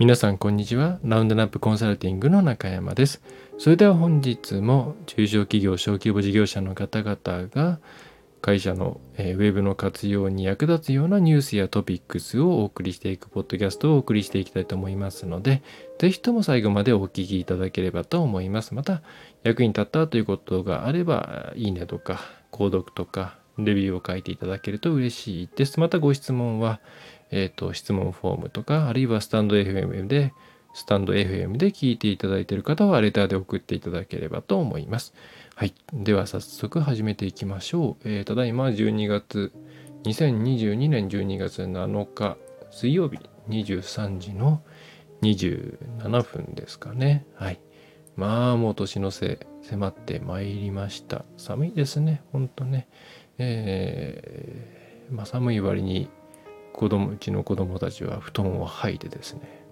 皆さんこんにちは。ラウンドナップコンサルティングの中山です。それでは本日も中小企業、小規模事業者の方々が会社の、えー、ウェブの活用に役立つようなニュースやトピックスをお送りしていくポッドキャストをお送りしていきたいと思いますので、ぜひとも最後までお聞きいただければと思います。また、役に立ったということがあれば、いいねとか、購読とか、レビューを書いていただけると嬉しいです。またご質問は、えっ、ー、と、質問フォームとか、あるいはスタンド FM で、スタンド FM で聞いていただいている方は、レターで送っていただければと思います。はい。では、早速始めていきましょう。えー、ただいま12月、2022年12月7日、水曜日23時の27分ですかね。はい。まあ、もう年のせい、迫ってまいりました。寒いですね、ほんとね。えー、まあ、寒い割に子供うちの子供たちは布団を吐いてですね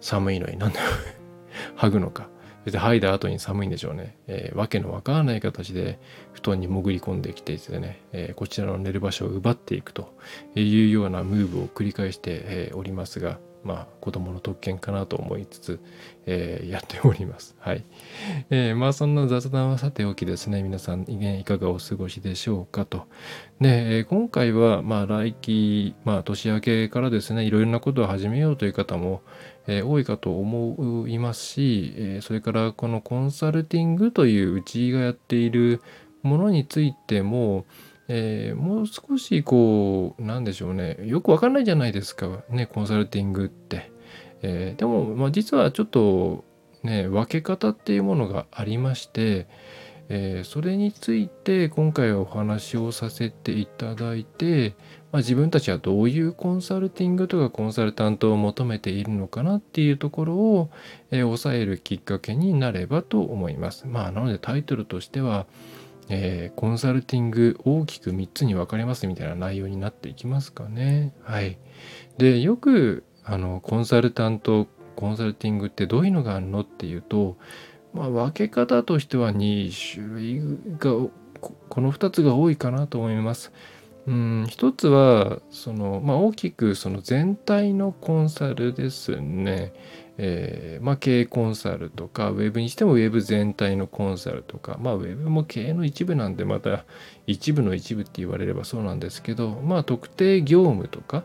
寒いのになんで 剥ぐのか。そして剥いだ後に寒いんでしょうね、えー、わけのわからない形で布団に潜り込んできてですね、えー、こちらの寝る場所を奪っていくというようなムーブを繰り返して、えー、おりますがまあ子供の特権かなと思いつつ、えー、やっております。はい。えー、まあそんな雑談はさておきですね、皆さんいかがお過ごしでしょうかと。で、今回はまあ来期、まあ年明けからですね、いろいろなことを始めようという方も、えー、多いかと思いますし、え、それからこのコンサルティングといううちがやっているものについても、えー、もう少しこうなんでしょうね。よくわかんないじゃないですか。ねコンサルティングって、えー、でも、まあ、実はちょっとね分け方っていうものがありまして、えー、それについて今回はお話をさせていただいて、まあ、自分たちはどういうコンサルティングとかコンサルタントを求めているのかなっていうところを、えー、抑えるきっかけになればと思います。まあなのでタイトルとしてはえー、コンサルティング大きく3つに分かれますみたいな内容になっていきますかね。はい。で、よくあのコンサルタント、コンサルティングってどういうのがあるのっていうと、まあ、分け方としては2種類が、この2つが多いかなと思います。うん、一つはその、まあ、大きくその全体のコンサルですね。えー、まあ、経営コンサルとか、ウェブにしてもウェブ全体のコンサルとか、まあ、ウェブも経営の一部なんで、また一部の一部って言われればそうなんですけど、まあ、特定業務とか、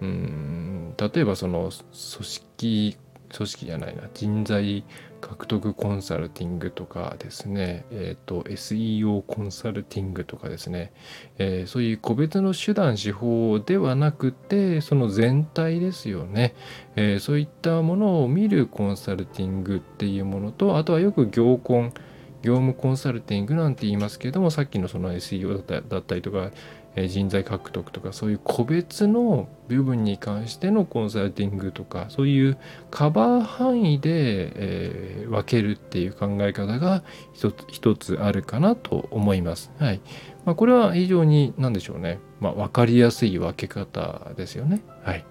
うん、例えばその組織組織じゃないな人材獲得コンサルティングとかですね、えっ、ー、と SEO コンサルティングとかですね、えー、そういう個別の手段手法ではなくてその全体ですよね、えー、そういったものを見るコンサルティングっていうものとあとはよく業コン業務コンサルティングなんて言いますけれどもさっきのその SEO だったりとか人材獲得とかそういう個別の部分に関してのコンサルティングとかそういうカバー範囲で、えー、分けるっていう考え方が一つ一つあるかなと思います。はいまあ、これは非常に何でしょうね、まあ、分かりやすい分け方ですよね。はい、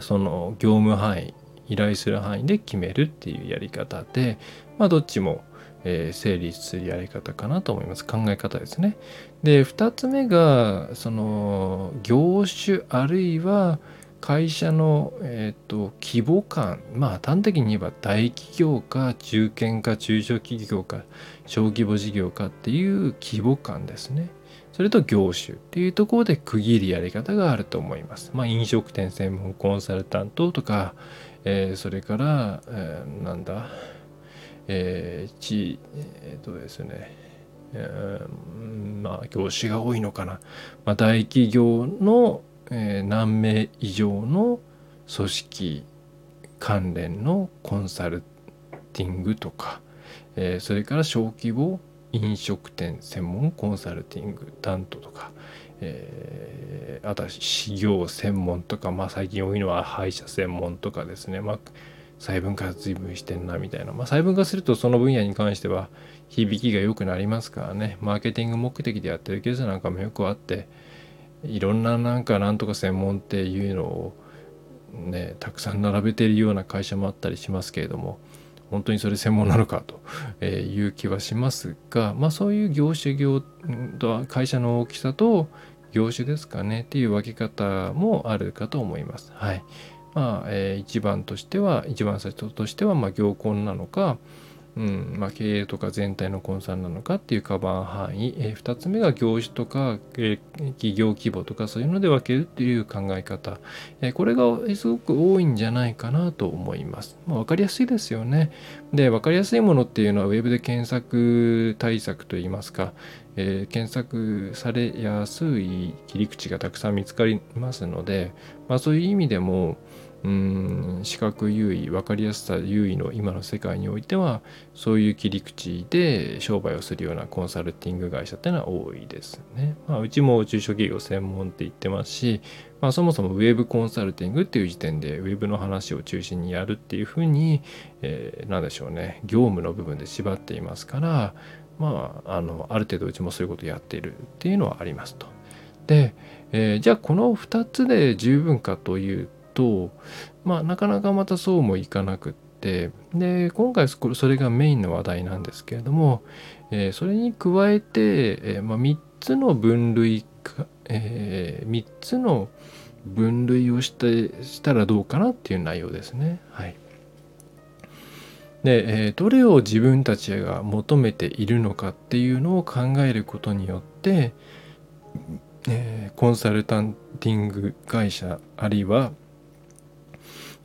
その業務範囲依頼する範囲で決めるっていうやり方で、まあ、どっちもえー、成立するやり方かなと思います。考え方ですね。で2つ目がその業種あるいは会社の、えーと、規模感。まあ端的に言えば大企業か中堅か中小企業か小規模事業かっていう規模感ですね。それと業種っていうところで区切るやり方があると思います。まあ、飲食店専門コンサルタントとか、えー、それから、えー、なんだえー、地、えっ、ー、とですね、えー、まあ業種が多いのかな、まあ、大企業の、えー、何名以上の組織関連のコンサルティングとか、えー、それから小規模飲食店専門コンサルティング担当とか、えー、あとは事業専門とか、まあ、最近多いのは歯医者専門とかですね、まあ、細分化随分してんなみたいな、まあ、細分化するとその分野に関しては響きが良くなりますからねマーケティング目的でやってるケースなんかもよくあっていろんななんかなんとか専門っていうのをねたくさん並べてるような会社もあったりしますけれども本当にそれ専門なのかという気はしますがまあそういう業種業と会社の大きさと業種ですかねっていう分け方もあるかと思います。はい。まあ、えー、一番としては一番最初としてはまあ行婚なのか、うんまあ、経営とか全体のコンサルなのかっていうカバー範囲、えー、2つ目が業種とか、えー、企業規模とかそういうので分けるっていう考え方、えー、これがすごく多いんじゃないかなと思います。まあ、分かりやすいですよね。で分かりやすいものっていうのはウェブで検索対策といいますか、えー、検索されやすい切り口がたくさん見つかりますので、まあ、そういう意味でもうん視覚優位分かりやすさ優位の今の世界においてはそういう切り口で商売をするようなコンサルティング会社っていうのは多いですね。まあ、うちも中小企業専門って言ってますし、まあ、そもそもウェブコンサルティングっていう時点でウェブの話を中心にやるっていうふうに、えー、何でしょうね業務の部分で縛っていますからまああのある程度うちもそういうことやっているっていうのはありますと。で、えー、じゃあこの2つで十分かというとまあなかなかまたそうもいかなくってで今回それがメインの話題なんですけれども、えー、それに加えて、えー、まあ、3つの分類か、えー、3つの分類をしてしたらどうかなっていう内容ですね。はい。で、え、どれを自分たちが求めているのかっていうのを考えることによって、え、コンサルタンティング会社あるいは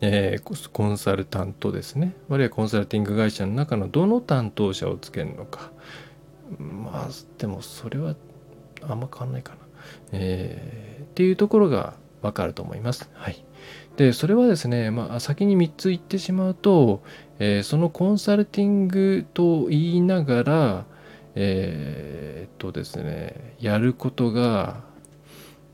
えー、コンサルタントですね。あるいはコンサルティング会社の中のどの担当者をつけるのか。まあでもそれはあんま変わんないかな、えー、っていうところがわかると思います。はい、でそれはですね、まあ、先に3つ言ってしまうと、えー、そのコンサルティングと言いながらえー、っとですねやることが、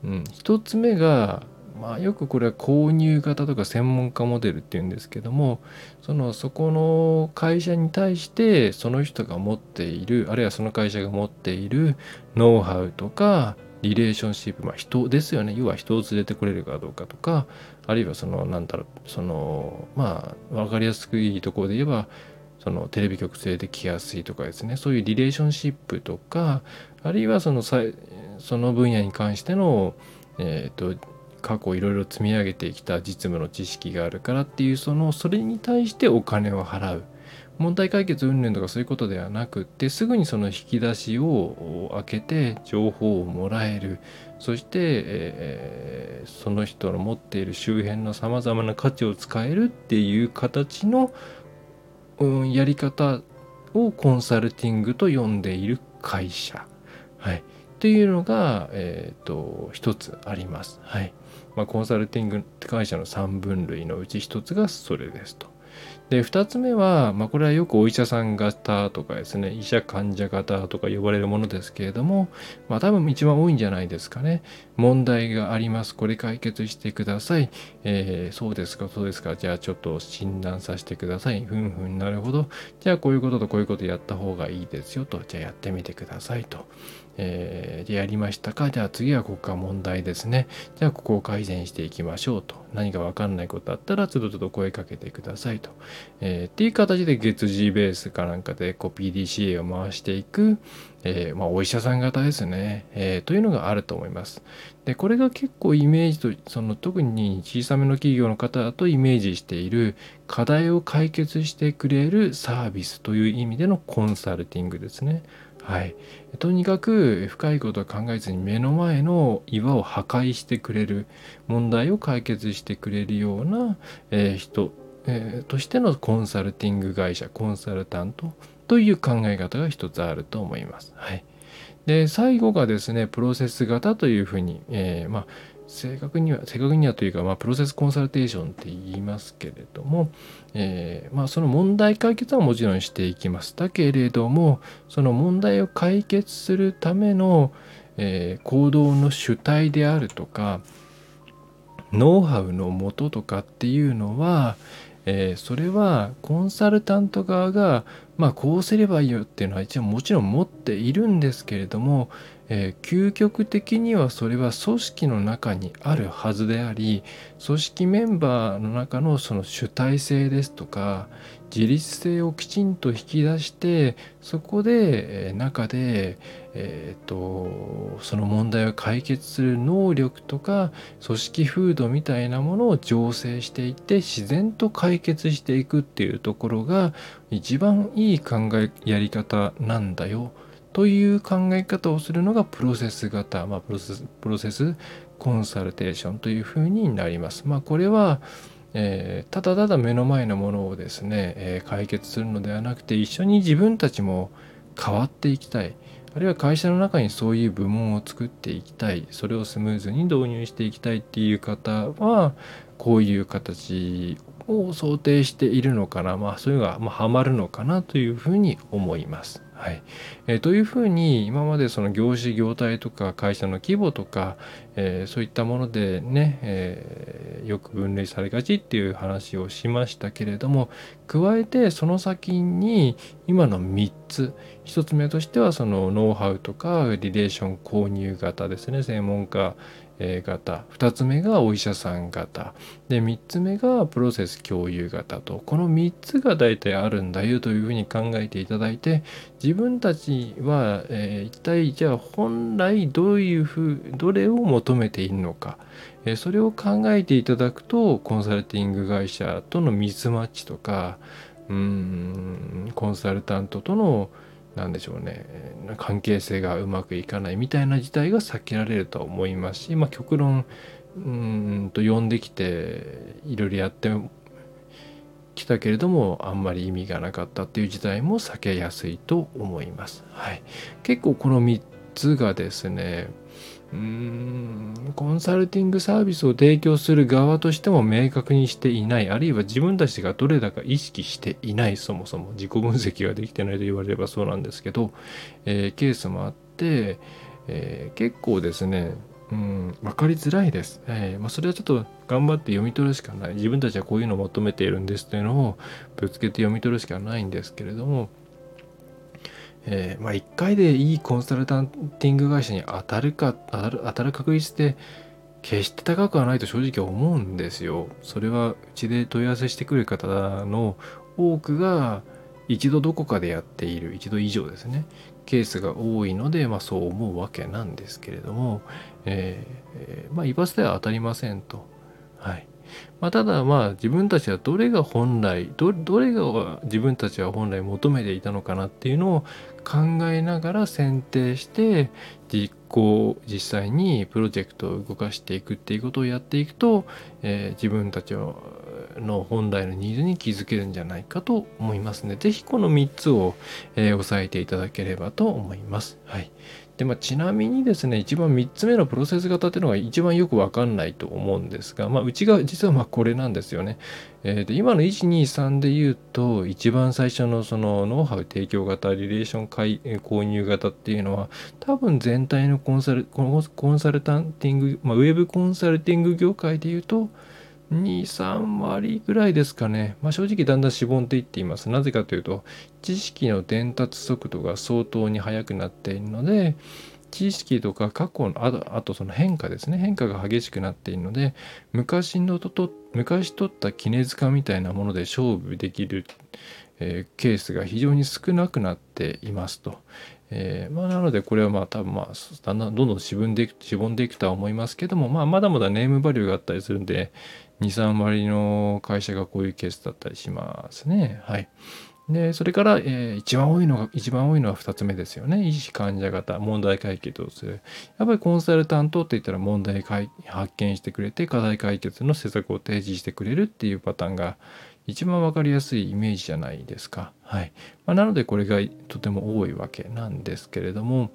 うん、1つ目がまあ、よくこれは購入型とか専門家モデルっていうんですけどもそのそこの会社に対してその人が持っているあるいはその会社が持っているノウハウとかリレーションシップ、まあ、人ですよね。要は人を連れてくれるかどうかとかあるいはそのなんだろうそのまあ分かりやすくいいところで言えばそのテレビ局連れてきやすいとかですね。そういうリレーションシップとかあるいはそのその分野に関してのえっ、ー、と過去いろいろ積み上げてきた実務の知識があるからっていうそのそれに対してお金を払う。問題解決云々とかそういうことではなくってすぐにその引き出しを開けて情報をもらえる。そして、えー、その人の持っている周辺のさまざまな価値を使えるっていう形の、うん、やり方をコンサルティングと呼んでいる会社、はい、っていうのが、えーと、と一つあります。はい。まあ、コンサルティング会社の3分類のうち1つがそれですと。で2つ目は、まあ、これはよくお医者さん型とかですね医者患者型とか呼ばれるものですけれども、まあ、多分一番多いんじゃないですかね。問題があります。これ解決してください、えー、そうですかそうですか。じゃあちょっと診断させてください。ふんふんなるほど。じゃあこういうこととこういうことやった方がいいですよと。じゃあやってみてくださいと。えー、やりましたか？じゃあ次はここが問題ですね。じゃあここを改善していきましょうと。何かわかんないことあったら、つどつど声かけてくださいと。えー、っていう形で月次ベースかなんかでこう PDCA を回していく、えー、まあ、お医者さん方ですね、えー、というのがあると思います。で、これが結構イメージと、その特に小さめの企業の方だとイメージしている課題を解決してくれるサービスという意味でのコンサルティングですね。はい、とにかく深いことは考えずに目の前の岩を破壊してくれる問題を解決してくれるような、えー、人、えー、としてのコンサルティング会社コンサルタントという考え方が一つあると思います。はい、で最後がですねプロセス型というふうに、えー、まあ正確には正確にはというか、まあ、プロセスコンサルテーションって言いますけれども、えー、まあ、その問題解決はもちろんしていきますだけれどもその問題を解決するための、えー、行動の主体であるとかノウハウのもととかっていうのは、えー、それはコンサルタント側がまあこうすればいいよっていうのは一応もちろん持っているんですけれども、えー、究極的にはそれは組織の中にあるはずであり組織メンバーの中のその主体性ですとか自立性をきちんと引き出してそこで、えー、中で、えーと、その問題を解決する能力とか組織風土みたいなものを醸成していって自然と解決していくっていうところが一番いい考えやり方なんだよ。という考え方をするのがプロセス型、まあ、プロセスプロセスコンサルテーションというふうになります。まあ、これはえー、ただただ目の前のものをですね、えー、解決するのではなくて一緒に自分たちも変わっていきたいあるいは会社の中にそういう部門を作っていきたいそれをスムーズに導入していきたいっていう方はこういう形を想定しているのかなまあそういうのが、ま、ハマるのかなというふうに思います。はい。えー、というふうに今までその業種業態とか会社の規模とか、えー、そういったものでね、えー、よく分類されがちっていう話をしましたけれども加えてその先に今の3つ。1つ目としてはそのノウハウとかリレーション購入型ですね。専門家型2つ目がお医者さん型で3つ目がプロセス共有型と。この3つが大体あるんだよというふうに考えていただいて自分たちは、えー、一体じゃあ本来どういうふうどれを求めているのか、えー、それを考えていただくとコンサルティング会社とのミスマッチとかうんコンサルタントとの何でしょうね関係性がうまくいかないみたいな事態が避けられると思いますし、まあ、極論うんと呼んできていろいろやってきたけれどもあんまり意味がなかったっていう事態も避けやすいと思います。はい、結構この3つがですねうん。コンサルティングサービスを提供する側としても明確にしていない。あるいは自分たちがどれだか意識していない。そもそも自己分析ができてないと言われればそうなんですけど、えー、ケースもあって、えー、結構ですね。うん、分かりづらいです、えーまあ、それはちょっと頑張って読み取るしかない。自分たちはこういうのを求めているんですというのをぶつけて読み取るしかないんですけれども。えー、まあ、1回でいいコンサルタンティング会社に当たるか当たる当たる確率って決して高くはないと正直思うんですよ。それはうちで問い合わせしてくる方の多くが一度どこかでやっている一度以上ですねケースが多いので、まあ、そう思うわけなんですけれども、えー、まあ一発では当たりませんと。はいまあ、ただまあ自分たちはどれが本来どれが自分たちは本来求めていたのかなっていうのを考えながら選定して実行実際にプロジェクトを動かしていくっていうことをやっていくと、えー、自分たちの本来のニーズに気づけるんじゃないかと思いますので是非この3つを、えー、押さえていただければと思います。はい、で、まあ、ちなみにですね、一番3つ目のプロセス型っていうのが一番よくわかんないと思うんですが、まあ、うちが実はまこれなんですよね。えー、で今の1、2、3で言うと、一番最初のそのノウハウ提供型、リレーション買購入型っていうのは、多分全体のコンサルコンサルタンティング、まあ、ウェブコンサルティング業界で言うと、2、3割ぐらいですかね。まあ、正直だんだんしぼんでいっています。なぜかというと、知識の伝達速度が相当に速くなっているので、知識とか過去のああとその変化ですね変化が激しくなっているので昔のと昔取った絹塚みたいなもので勝負できる、えー、ケースが非常に少なくなっていますと。えーまあ、なのでこれはまあ多分まあだんだんどんどんしぼんでいくしぼんでいくとは思いますけども、まあ、まだまだネームバリューがあったりするんで23割の会社がこういうケースだったりしますね。はい。で、それから、えー、一番多いのが、一番多いのは2つ目ですよね。医師患者型、問題解決をする。やっぱりコンサルタントって言ったら問題発見してくれて、課題解決の施策を提示してくれるっていうパターンが一番わかりやすいイメージじゃないですか。はい。まあ、なのでこれがとても多いわけなんですけれども、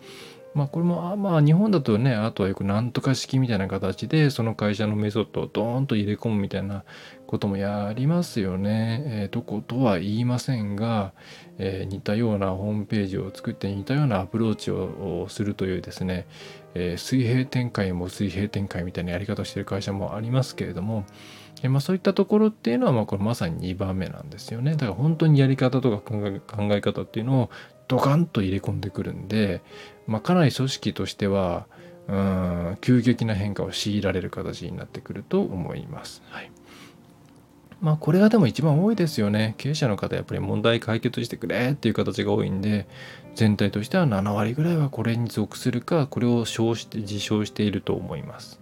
まあこれもあまあ日本だとねあとはよくなんとか式みたいな形でその会社のメソッドをドーンと入れ込むみたいなこともやりますよね。えー、どことは言いませんが、えー、似たようなホームページを作って似たようなアプローチをするというですね、えー、水平展開も水平展開みたいなやり方をしている会社もありますけれども、えまあ、そういったところっていうのはまあこれまさに2番目なんですよね。だから本当にやり方とか考え方っていうのをドカンと入れ込んでくるんでまあ、かなり組織としてはうん急激な変化を強いられる形になってくると思います。はいまあこれがでも一番多いですよね。経営者の方やっぱり問題解決してくれっていう形が多いんで全体としては7割ぐらいはこれに属するかこれを称して自称していると思います。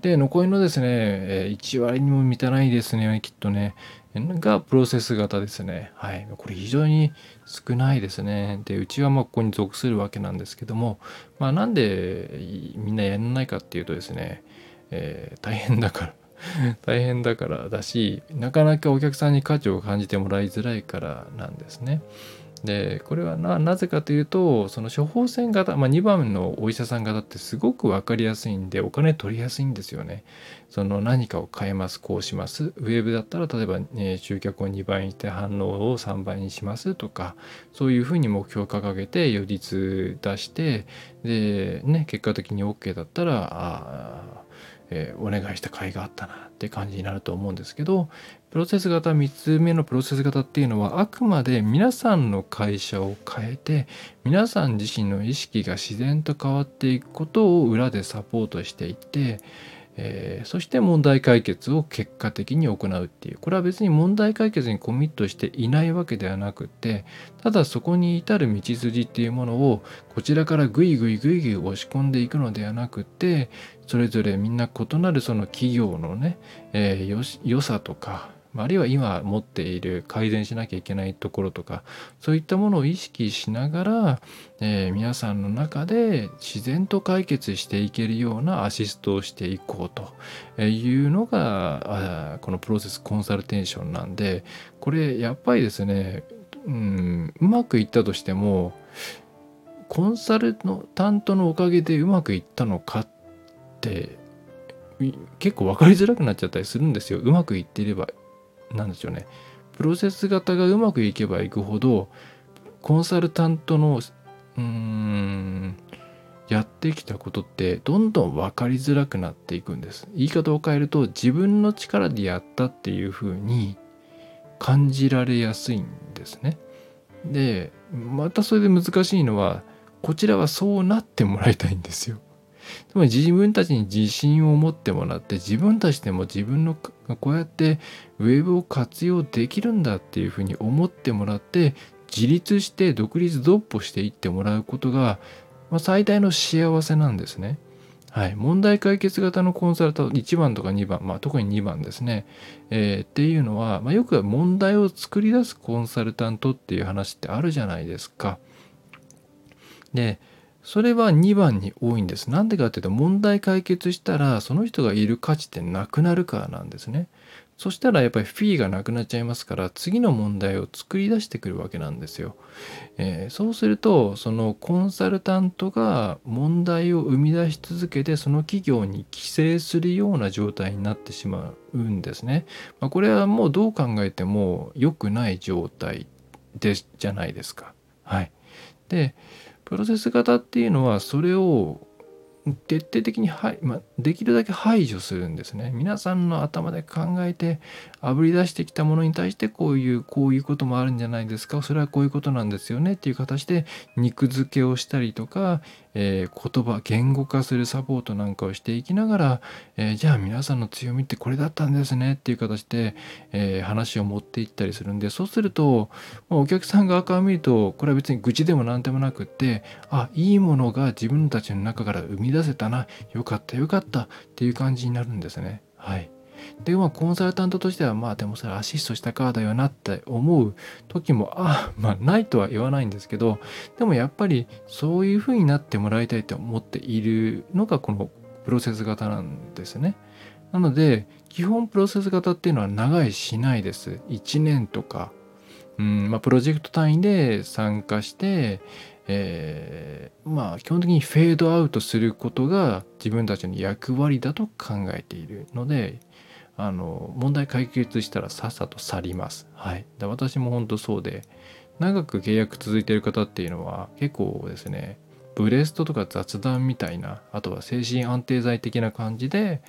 で残りのですね1割にも満たないですねきっとねがプロセス型ですね。はい。これ非常に少ないですね。で、うちはまあここに属するわけなんですけども、まあなんでみんなやらないかっていうとですね、えー、大変だから 大変だからだしなかなかお客さんに価値を感じてもらいづらいからなんですね。でこれはなぜかというとその処方箋型、まあ、2番のお医者さん型ってすごく分かりやすいんでお金取りやすいんですよね。その何かを変えますこうしますウェブだったら例えば、ね、集客を2倍にして反応を3倍にしますとかそういうふうに目標を掲げて予率出してで、ね、結果的に OK だったらあえ、お願いした甲斐があったなって感じになると思うんですけどプロセス型3つ目のプロセス型っていうのはあくまで皆さんの会社を変えて皆さん自身の意識が自然と変わっていくことを裏でサポートしていってえー、そして問題解決を結果的に行うっていう。これは別に問題解決にコミットしていないわけではなくてただそこに至る道筋っていうものをこちらからグイグイグイグイ押し込んでいくのではなくてそれぞれみんな異なるその企業のね、えー、よ良さとかあるいは今持っている改善しなきゃいけないところとかそういったものを意識しながら、えー、皆さんの中で自然と解決していけるようなアシストをしていこうというのがこのプロセスコンサルテーションなんでこれやっぱりですね、うん、うまくいったとしてもコンサルの担当のおかげでうまくいったのかって結構分かりづらくなっちゃったりするんですよ。うまくいっていればなんでしょうね。プロセス型がうまくいけばいくほどコンサルタントのうんやってきたことってどんどん分かりづらくなっていくんです。言い方を変えると自分の力でやったっていうふうに感じられやすいんですね。でまたそれで難しいのはこちらはそうなってもらいたいんですよ。つまり自分たちに自信を持ってもらって自分たちでも自分のこうやってウェブを活用できるんだっていうふうに思ってもらって自立して独立独歩していってもらうことが、まあ、最大の幸せなんですね。はい、問題解決型のコンサルタント1番とか2番、まあ、特に2番ですね、えー、っていうのは、まあ、よく問題を作り出すコンサルタントっていう話ってあるじゃないですか。でそれは2番に多いんです。なんでかっていうと問題解決したらその人がいる価値ってなくなるからなんですね。そしたらやっぱりフィーがなくなっちゃいますから次の問題を作り出してくるわけなんですよ。えー、そうするとそのコンサルタントが問題を生み出し続けてその企業に寄生するような状態になってしまうんですね。まあ、これはもうどう考えても良くない状態でじゃないですか。はい。でプロセス型っていうのはそれを徹底的に、はいまあ、できるだけ排除するんですね。皆さんの頭で考えてあぶり出してきたものに対してこういうこういうこともあるんじゃないですかそれはこういうことなんですよねっていう形で肉付けをしたりとか、えー、言葉言語化するサポートなんかをしていきながら、えー、じゃあ皆さんの強みってこれだったんですねっていう形で、えー、話を持っていったりするんでそうすると、まあ、お客さん側から見るとこれは別に愚痴でも何でもなくってあいいものが自分たちの中から生み出せたなよかったよかったっていう感じになるんですね。はいでまあコンサルタントとしてはまあでもそれアシストしたからだよなって思う時もあまあないとは言わないんですけどでもやっぱりそういう風になってもらいたいと思っているのがこのプロセス型なんですね。なので基本プロセス型っていうのは長いしないです。1年とか、うんまあ、プロジェクト単位で参加して、えー、まあ基本的にフェードアウトすることが自分たちの役割だと考えているのであの問題解決したらさっさと去ります。はい、で私も本当そうで長く契約続いてる方っていうのは結構ですねブレストとか雑談みたいなあとは精神安定剤的な感じで、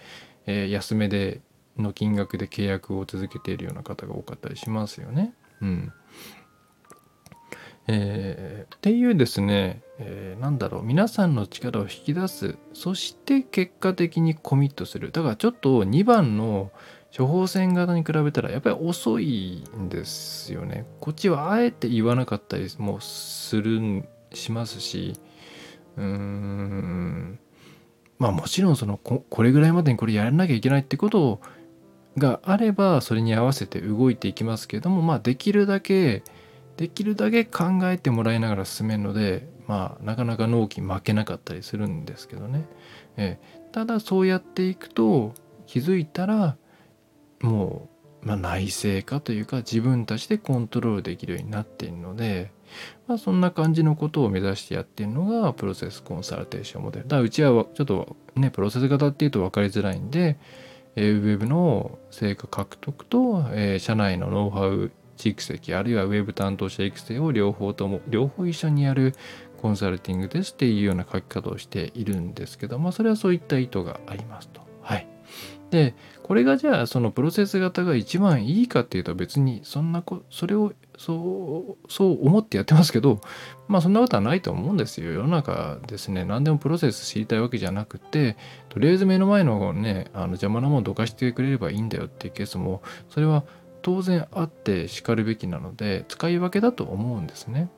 えー、安めでの金額で契約を続けているような方が多かったりしますよね。うんえー、っていうですね、えー、なんだろう皆さんの力を引き出す。そして結果的にコミットする。だからちょっと2番の処方箋型に比べたらやっぱり遅いんですよね。こっちはあえて言わなかったりもするんしますし。うーん。まあもちろんそのこれぐらいまでにこれやらなきゃいけないってことがあればそれに合わせて動いていきますけどもまあできるだけできるだけ考えてもらいながら進めるのでまあなかなか納期負けなかったりするんですけどね、えー、ただそうやっていくと気づいたらもう、まあ、内製化というか自分たちでコントロールできるようになっているので、まあ、そんな感じのことを目指してやっているのがプロセスコンサルテーションモデル。だからうちはちょっとねプロセス型っていうと分かりづらいんでウェブの成果獲得と、えー、社内のノウハウ蓄積あるいはウェブ担当者育成を両方とも両方一緒にやるコンサルティングですっていうような書き方をしているんですけどもそれはそういった意図がありますと。はい、でこれがじゃあそのプロセス型が一番いいかっていうと別にそんなこそれをそうそう思ってやってますけどまあそんなことはないと思うんですよ。世の中ですね。何でもプロセス知りたいわけじゃなくてとりあえず目の前のねあの邪魔なものどかしてくれればいいんだよっていうケースもそれは当然あってしかるべきなので使い分けだと思うんですね。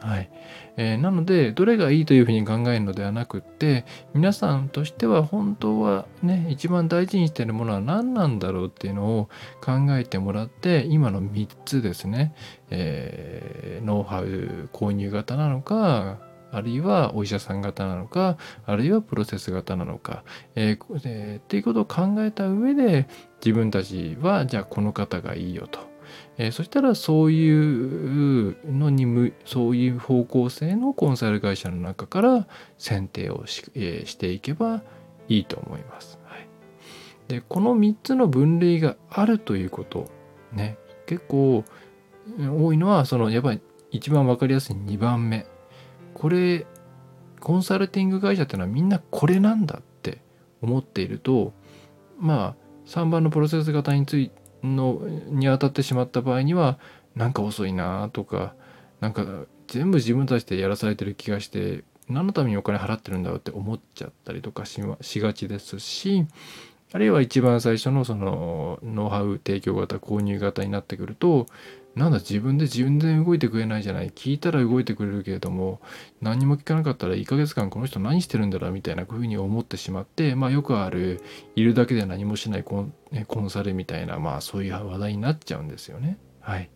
はいえー、なのでどれがいいというふうに考えるのではなくって皆さんとしては本当はね一番大事にしてるものは何なんだろうっていうのを考えてもらって今の3つですね、えー、ノウハウ購入型なのかあるいはお医者さん型なのかあるいはプロセス型なのか、えーえー、っていうことを考えた上で自分たちはじゃあこの方がいいよと、えー、そしたらそういうのにそういう方向性のコンサル会社の中から選定をし,、えー、していけばいいと思います。はい、でこの3つの分類があるということね。結構多いのはそのやっぱり一番分かりやすい2番目。これコンサルティング会社ってのはみんなこれなんだって思っているとまあ3番のプロセス型についのに当たってしまった場合にはなんか遅いなとかなんか全部自分たちでやらされてる気がして何のためにお金払ってるんだろうって思っちゃったりとかしがちですしあるいは一番最初のそのノウハウ提供型購入型になってくるとなんだ自分で自分で動いてくれないじゃない聞いたら動いてくれるけれども何も聞かなかったら1ヶ月間この人何してるんだろう？みたいなふうに思ってしまってまあよくあるいるだけで何もしないコン,、コンサルみたいなまあそういう話題になっちゃうんですよね。はい。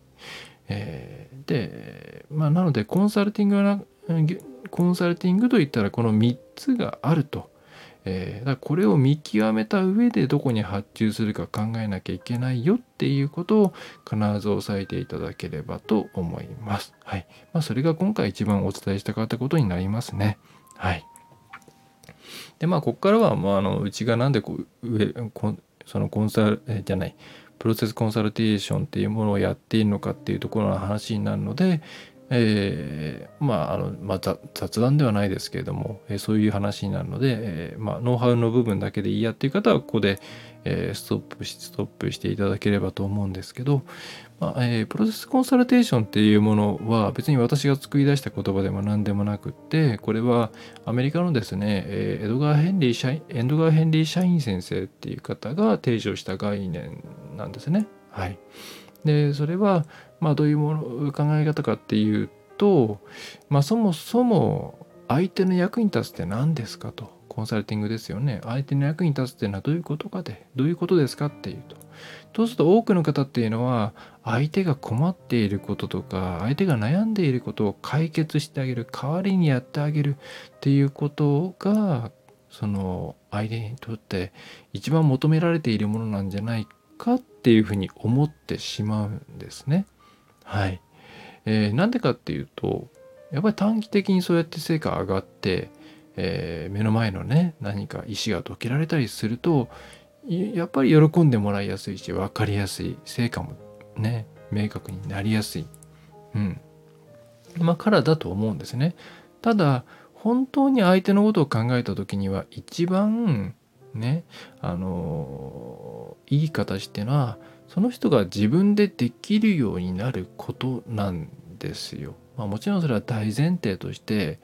えー、でまあなのでコンサルティングはコンサルティングといったらこの3つがあると。えー、だこれを見極めた上でどこに発注するか考えなきゃいけないよっていうことを必ず押さえていただければと思います。はい。まあ、それが今回一番お伝えしたかったことになりますね。はい。で、まあ、ここからは、まあ、あのうちがなんでこう上そのコンサル、じゃない、プロセスコンサルテーションっていうものをやっているのかっていうところの話になるので、えー、まああの、まあ、雑談ではないですけれども、えー、そういう話になるので、えー、まあ、ノウハウの部分だけでいいやっていう方はここで、えストップしストップしていただければと思うんですけど、まあえプロセスコンサルテーションっていうものは別に私が作り出した言葉でも何でもなくってこれはアメリカのですね、えエドガー・ヘンリー・シャイン、エドガー・ヘンリー・シャイン先生っていう方が提唱した概念なんですね。はい、でそれはまあ、どういうもの考え方かっていうと、まあ、そもそも相手の役に立つって何ですかとコンサルティングですよね相手の役に立つっていうのはどういうことかでどういうことですかっていうとそうすると多くの方っていうのは相手が困っていることとか相手が悩んでいることを解決してあげる代わりにやってあげるっていうことがその相手にとって一番求められているものなんじゃないかっていうふうに思ってしまうんですね。はい。えー、なんでかっていうと、やっぱり短期的にそうやって成果上がって、えー、目の前のね、何か石が解けられたりすると、やっぱり喜んでもらいやすいし、分かりやすい、成果もね、明確になりやすい。うん。まあ、からだと思うんですね。ただ、本当に相手のことを考えた時には、一番ね、あのいい形っていうのは、その人が自分でできるようになることなんですよ。まあ、もちろんそれは大前提として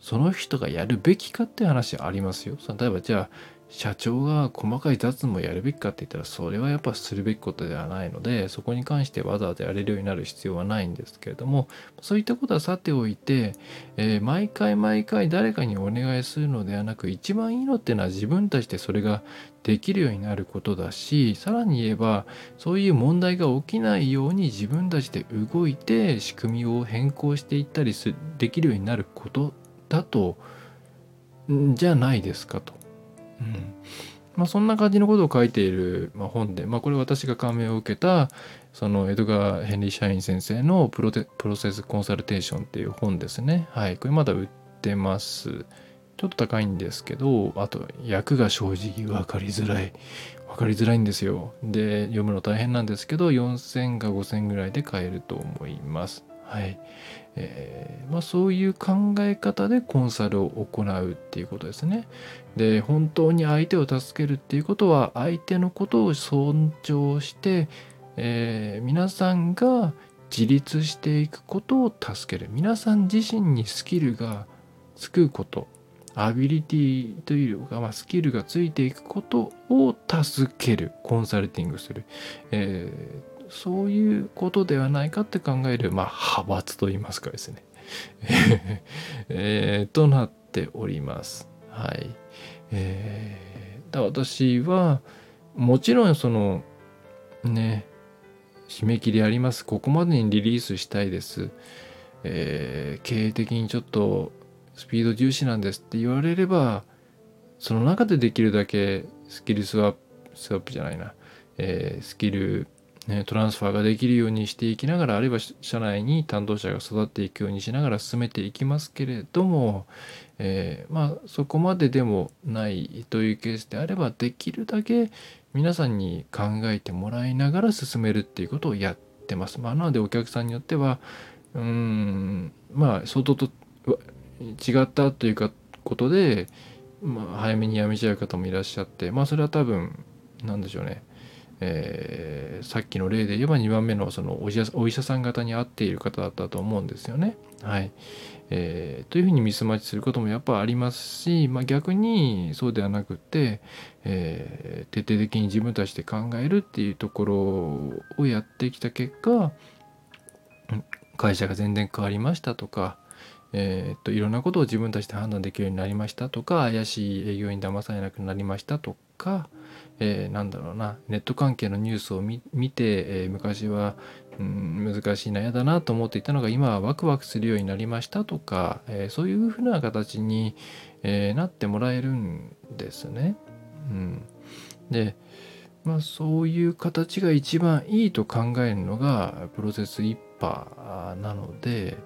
その人がやるべきかっていう話ありますよ。例えばじゃあ社長が細かい雑務をやるべきかって言ったらそれはやっぱするべきことではないのでそこに関してわざわざやれるようになる必要はないんですけれどもそういったことはさておいて、えー、毎回毎回誰かにお願いするのではなく一番いいのっていうのは自分たちでそれができるようになることだしさらに言えばそういう問題が起きないように自分たちで動いて仕組みを変更していったりすできるようになることだとじゃないですかと。うんまあ、そんな感じのことを書いている、ま、本で、まあ、これ私が感銘を受けたそのエドガー・ヘンリー・シャイン先生のプロテプロセスコンサルテーションっていう本ですね。はい。これまだ売ってます。ちょっと高いんですけど、あと訳が正直分かりづらい。分かりづらいんですよ。で、読むの大変なんですけど、4000か5000ぐらいで買えると思います。はい。えー、まあ、そういう考え方でコンサルを行うっていうことですね。で本当に相手を助けるっていうことは相手のことを尊重して、えー、皆さんが自立していくことを助ける。皆さん自身にスキルがつくこと。アビリティというか、まあ、スキルがついていくことを助ける。コンサルティングする、えー、そういうことではないかって考える、まあ、派閥といいますかですね、えー、となっております。はい。えー、だ私はもちろんそのね締め切りありますここまでにリリースしたいです、えー、経営的にちょっとスピード重視なんですって言われればその中でできるだけスキルスワップスワップじゃないな、えー、スキル、ね、トランスファーができるようにしていきながらあるいは社内に担当者が育っていくようにしながら進めていきますけれども、えー、まあそこまででもないというケースであればできるだけ皆さんに考えてもらいながら進めるっていうことをやってます。まあ、なのでお客さんによってはうんまあ相当と違ったというかことで、まあ、早めに辞めちゃう方もいらっしゃってまあそれは多分なんでしょうねえー、さっきの例で言えば2番目のそのお医者さん方に合っている方だったと思うんですよね。はいえー、というふうにミスマッチすることもやっぱありますし、まあ、逆にそうではなくて、えー、徹底的に自分たちで考えるっていうところをやってきた結果会社が全然変わりましたとか、えー、っといろんなことを自分たちで判断できるようになりましたとか怪しい営業に騙されなくなりましたとか、えー、なんだろうなネット関係のニュースを見て、えー、昔は、うん、難しいな嫌だなと思っていたのが今はワクワクするようになりましたとか、えー、そういうふうな形に、えー、なってもらえるんですね。うん、でまあそういう形が一番いいと考えるのがプロセス一派なので、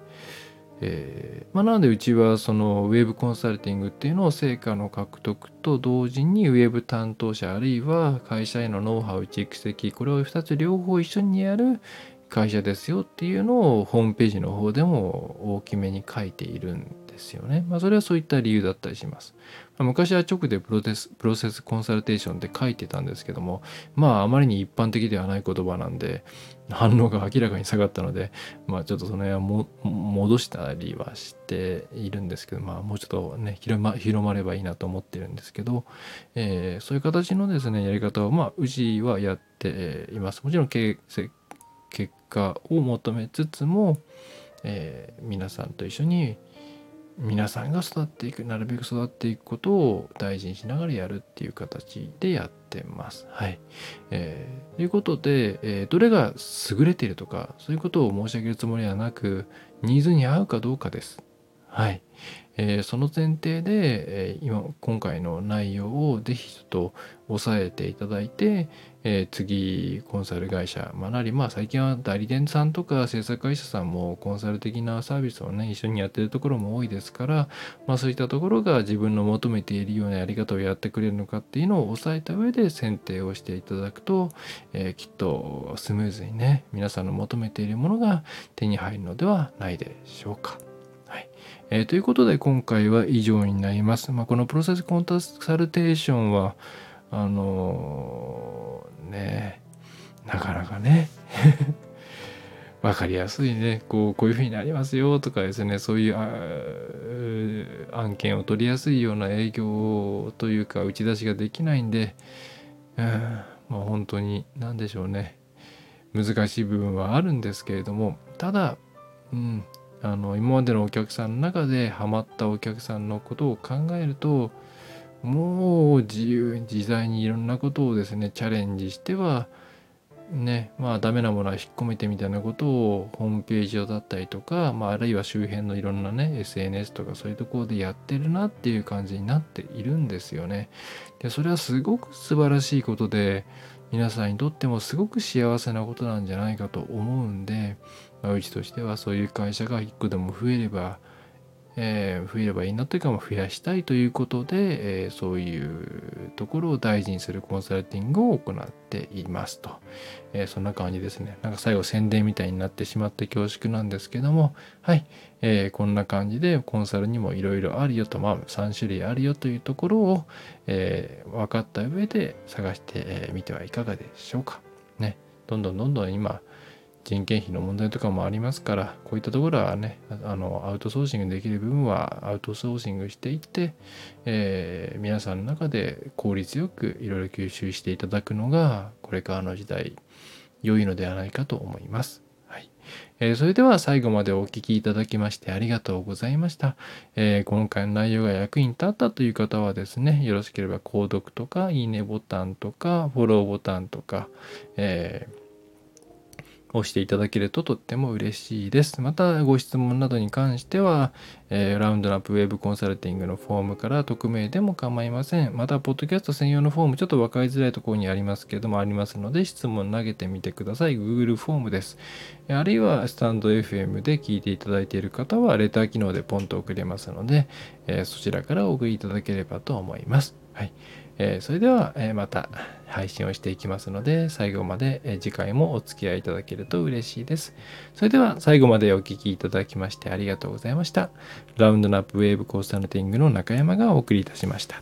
えーまあ、なのでうちはそのウェブコンサルティングっていうのを成果の獲得と同時にウェブ担当者あるいは会社へのノウハウ蓄積これを2つ両方一緒にやる会社ですよっていうのをホームページの方でも大きめに書いているんですよね。まあ、それはそういった理由だったりします。まあ、昔は直でプロセスプロセスコンサルテーションって書いてたんですけどもまああまりに一般的ではない言葉なんで反応が明らかに下がったのでまあちょっとその辺はも戻したりはしているんですけどまあもうちょっとね広ま広まればいいなと思ってるんですけど、えー、そういう形のですねやり方をまあうちはやっています。もちろん結果を求めつつも、えー、皆さんと一緒に皆さんが育っていくなるべく育っていくことを大事にしながらやるっていう形でやってます。はい。えー、ということで、えー、どれが優れているとかそういうことを申し上げるつもりはなくニーズに合うかどうかです。はい。えー、その前提で、えー、今今回の内容をぜひちょっと押さえていただいて、えー、次コンサル会社、まあ、なりまあ最近は代理店さんとか制作会社さんもコンサル的なサービスをね一緒にやってるところも多いですから、まあ、そういったところが自分の求めているようなやり方をやってくれるのかっていうのを押さえた上で選定をしていただくと、えきっとスムーズにね皆さんの求めているものが手に入るのではないでしょうか。えー、ということで今回は以上になります。まあ、このプロセスコンサルテーションはあのー、ねなかなかね 分かりやすいねこうこういうふうになりますよとかですねそういう案件を取りやすいような営業というか打ち出しができないんで、うん、まあ本当に何でしょうね難しい部分はあるんですけれどもただ、うん、あの今までのお客さんの中でハマったお客さんのことを考えるともう自由自在にいろんなことをですねチャレンジしてはねまあダメなものは引っ込めてみたいなことをホームページ上だったりとか、まあ、あるいは周辺のいろんなね SNS とかそういうところでやってるなっていう感じになっているんですよね。でそれはすごく素晴らしいことで皆さんにとってもすごく幸せなことなんじゃないかと思うんで、まあ、うちとしてはそういう会社が1個でも増えればえー、増えればいいなというか、増やしたいということで、えー、そういうところを大事にするコンサルティングを行っていますと、えー、そんな感じですね。なんか最後宣伝みたいになってしまって恐縮なんですけどもはい、えこんな感じでコンサルにもいろいろあるよとまあ3種類あるよというところを、え分かった上で探してみてはいかがでしょうか。ね。どんどんどんどん今人件費の問題とかもありますから、こういったところはね、あのアウトソーシングできる部分はアウトソーシングしていって、えー、皆さんの中で効率よくいろいろ吸収していただくのが、これからの時代、良いのではないかと思います。はいえー、それでは最後までお聴きいただきましてありがとうございました、えー、今回の内容が役に立ったという方はですね、よろしければ購読とか、いいねボタンとか、フォローボタンとか、えー押していただけるととっても嬉しいです。またご質問などに関しては、えー、ラウンドナップウェブコンサルティングのフォームから匿名でも構いません。また、ポッドキャスト専用のフォーム、ちょっと分かりづらいところにありますけれども、ありますので、質問投げてみてください。Google フォームです。あるいは、スタンド FM で聞いていただいている方は、レター機能でポンと送れますので、えー、そちらからお送りいただければと思います。はい。え、それでは、えまた配信をしていきますので、最後まで、え次回もお付き合いいただけると嬉しいです。それでは最後までお聴きいただきましてありがとうございました。ラウンドナップウェーブコースタルティングの中山がお送りいたしました。